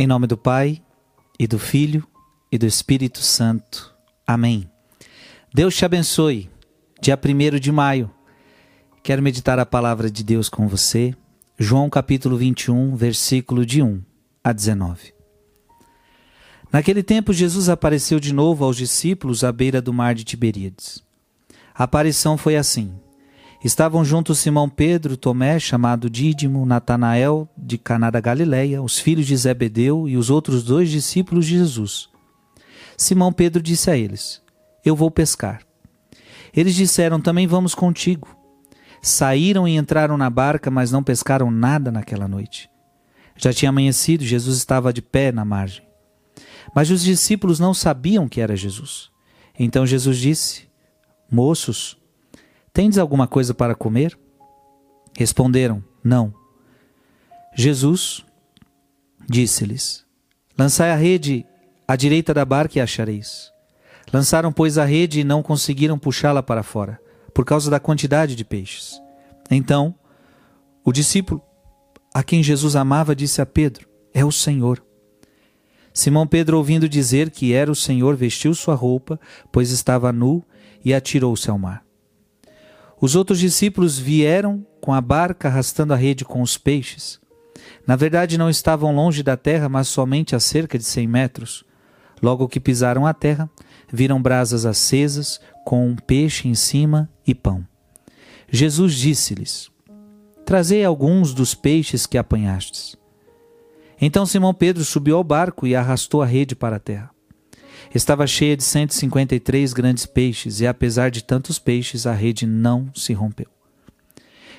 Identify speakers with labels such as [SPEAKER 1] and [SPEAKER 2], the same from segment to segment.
[SPEAKER 1] Em nome do Pai, e do Filho, e do Espírito Santo. Amém. Deus te abençoe. Dia 1 de maio. Quero meditar a palavra de Deus com você. João capítulo 21, versículo de 1 a 19. Naquele tempo, Jesus apareceu de novo aos discípulos à beira do mar de Tiberíades. A aparição foi assim. Estavam juntos Simão Pedro, Tomé, chamado Dídimo, Natanael, de Caná da Galileia, os filhos de Zebedeu e os outros dois discípulos de Jesus. Simão Pedro disse a eles: Eu vou pescar. Eles disseram: Também vamos contigo. Saíram e entraram na barca, mas não pescaram nada naquela noite. Já tinha amanhecido, Jesus estava de pé na margem. Mas os discípulos não sabiam que era Jesus. Então Jesus disse: Moços, Tendes alguma coisa para comer? Responderam: Não. Jesus disse-lhes: Lançai a rede à direita da barca e achareis. Lançaram, pois, a rede e não conseguiram puxá-la para fora, por causa da quantidade de peixes. Então, o discípulo a quem Jesus amava disse a Pedro: É o Senhor. Simão Pedro, ouvindo dizer que era o Senhor, vestiu sua roupa, pois estava nu, e atirou-se ao mar. Os outros discípulos vieram com a barca arrastando a rede com os peixes. Na verdade, não estavam longe da terra, mas somente a cerca de cem metros. Logo que pisaram a terra, viram brasas acesas, com um peixe em cima e pão. Jesus disse-lhes: Trazei alguns dos peixes que apanhastes. Então Simão Pedro subiu ao barco e arrastou a rede para a terra. Estava cheia de 153 grandes peixes, e apesar de tantos peixes, a rede não se rompeu.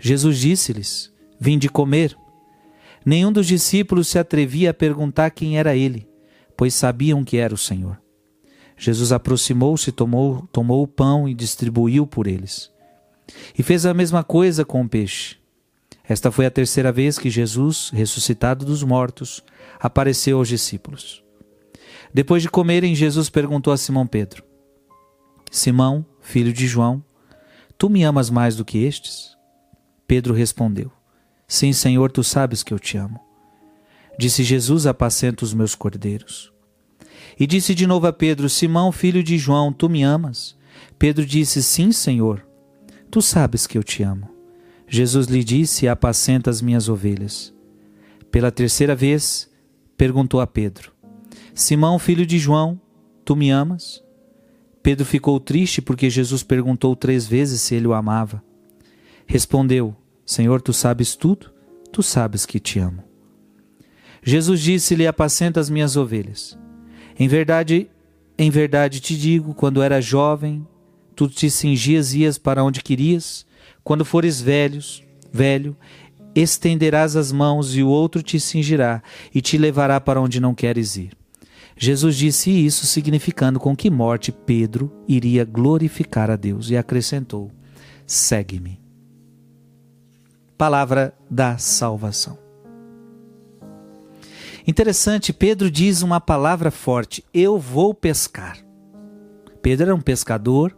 [SPEAKER 1] Jesus disse-lhes: Vinde comer. Nenhum dos discípulos se atrevia a perguntar quem era ele, pois sabiam que era o Senhor. Jesus aproximou-se, tomou, tomou o pão e distribuiu por eles. E fez a mesma coisa com o peixe. Esta foi a terceira vez que Jesus, ressuscitado dos mortos, apareceu aos discípulos. Depois de comerem, Jesus perguntou a Simão Pedro: Simão, filho de João, tu me amas mais do que estes? Pedro respondeu: Sim, Senhor, tu sabes que eu te amo. Disse Jesus: Apacenta os meus cordeiros. E disse de novo a Pedro: Simão, filho de João, tu me amas? Pedro disse: Sim, Senhor, tu sabes que eu te amo. Jesus lhe disse: Apacenta as minhas ovelhas. Pela terceira vez, perguntou a Pedro: Simão, filho de João, tu me amas? Pedro ficou triste porque Jesus perguntou três vezes se ele o amava. Respondeu: Senhor, tu sabes tudo, tu sabes que te amo. Jesus disse-lhe: Apacenta as minhas ovelhas. Em verdade, em verdade te digo, quando era jovem, tu te cingias e ias para onde querias. Quando fores velhos, velho, estenderás as mãos e o outro te cingirá e te levará para onde não queres ir. Jesus disse isso significando com que morte Pedro iria glorificar a Deus e acrescentou: Segue-me. Palavra da salvação. Interessante, Pedro diz uma palavra forte: Eu vou pescar. Pedro era um pescador.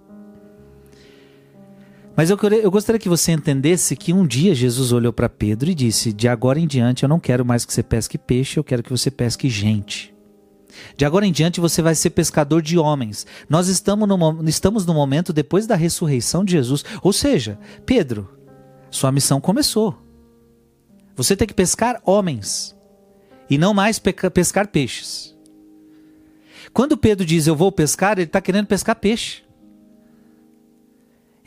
[SPEAKER 1] Mas eu, gostaria que você entendesse que um dia Jesus olhou para Pedro e disse: De agora em diante eu não quero mais que você pesque peixe, eu quero que você pesque gente. De agora em diante você vai ser pescador de homens. Nós estamos no, estamos no momento depois da ressurreição de Jesus. Ou seja, Pedro, sua missão começou. Você tem que pescar homens e não mais pescar peixes. Quando Pedro diz eu vou pescar, ele está querendo pescar peixe.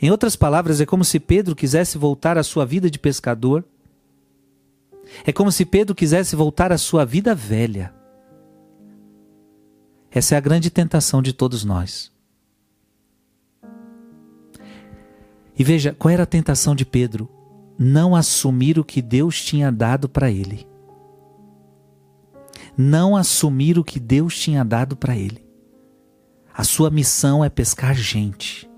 [SPEAKER 1] Em outras palavras, é como se Pedro quisesse voltar à sua vida de pescador. É como se Pedro quisesse voltar à sua vida velha. Essa é a grande tentação de todos nós. E veja, qual era a tentação de Pedro? Não assumir o que Deus tinha dado para ele. Não assumir o que Deus tinha dado para ele. A sua missão é pescar gente.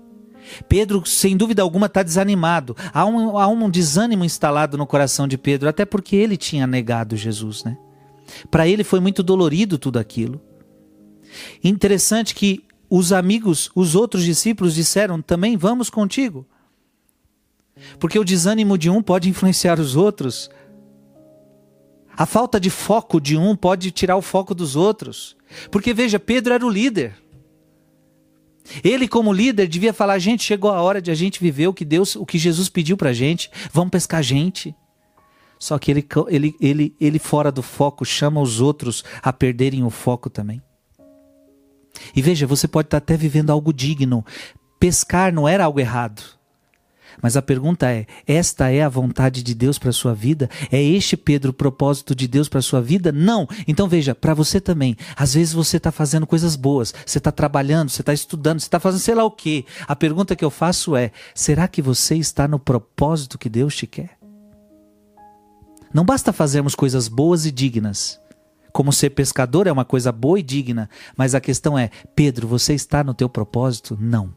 [SPEAKER 1] Pedro, sem dúvida alguma, está desanimado. Há um, há um desânimo instalado no coração de Pedro, até porque ele tinha negado Jesus, né? Para ele foi muito dolorido tudo aquilo. Interessante que os amigos, os outros discípulos disseram também: Vamos contigo. Porque o desânimo de um pode influenciar os outros A falta de foco de um pode tirar o foco dos outros. Porque veja, Pedro era o líder. Ele, como líder, devia falar: gente, chegou a hora de a gente viver o que Deus, o que Jesus pediu pra gente. Vamos pescar gente. Só que ele, ele, ele, ele fora do foco chama os outros a perderem o foco também. E veja, você pode estar até vivendo algo digno. Pescar não era algo errado. Mas a pergunta é: esta é a vontade de Deus para a sua vida? É este, Pedro, o propósito de Deus para a sua vida? Não. Então veja, para você também. Às vezes você está fazendo coisas boas, você está trabalhando, você está estudando, você está fazendo sei lá o quê. A pergunta que eu faço é: será que você está no propósito que Deus te quer? Não basta fazermos coisas boas e dignas. Como ser pescador é uma coisa boa e digna, mas a questão é: Pedro, você está no teu propósito? Não.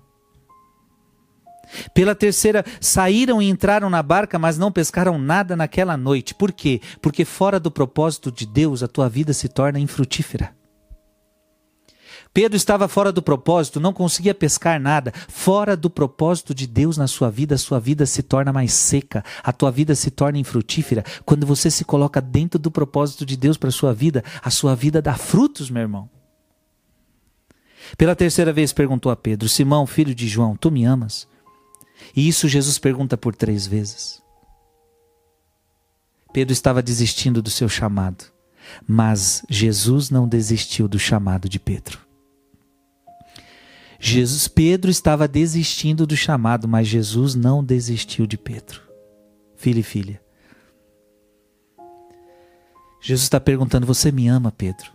[SPEAKER 1] Pela terceira, saíram e entraram na barca, mas não pescaram nada naquela noite. Por quê? Porque fora do propósito de Deus, a tua vida se torna infrutífera. Pedro estava fora do propósito, não conseguia pescar nada. Fora do propósito de Deus na sua vida, a sua vida se torna mais seca, a tua vida se torna infrutífera. Quando você se coloca dentro do propósito de Deus para a sua vida, a sua vida dá frutos, meu irmão. Pela terceira vez perguntou a Pedro: Simão, filho de João, tu me amas? E isso Jesus pergunta por três vezes. Pedro estava desistindo do seu chamado, mas Jesus não desistiu do chamado de Pedro. Jesus, Pedro estava desistindo do chamado, mas Jesus não desistiu de Pedro. Filho e filha. Jesus está perguntando: Você me ama, Pedro?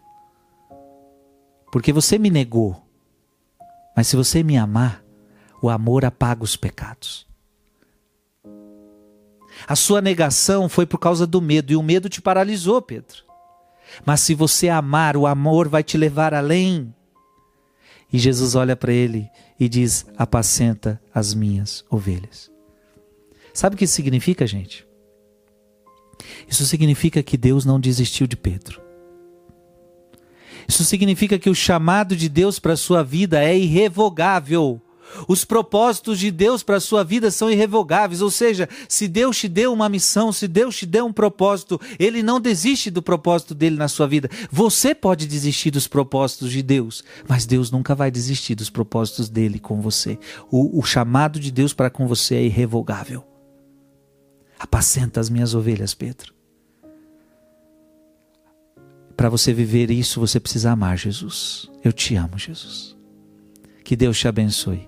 [SPEAKER 1] Porque você me negou. Mas se você me amar, o amor apaga os pecados. A sua negação foi por causa do medo, e o medo te paralisou, Pedro. Mas se você amar, o amor vai te levar além. E Jesus olha para ele e diz: Apacenta as minhas ovelhas. Sabe o que isso significa, gente? Isso significa que Deus não desistiu de Pedro. Isso significa que o chamado de Deus para a sua vida é irrevogável. Os propósitos de Deus para a sua vida são irrevogáveis, ou seja, se Deus te deu uma missão, se Deus te deu um propósito, ele não desiste do propósito dele na sua vida. Você pode desistir dos propósitos de Deus, mas Deus nunca vai desistir dos propósitos dele com você. O, o chamado de Deus para com você é irrevogável. Apacenta as minhas ovelhas, Pedro. Para você viver isso, você precisa amar Jesus. Eu te amo, Jesus. Que Deus te abençoe.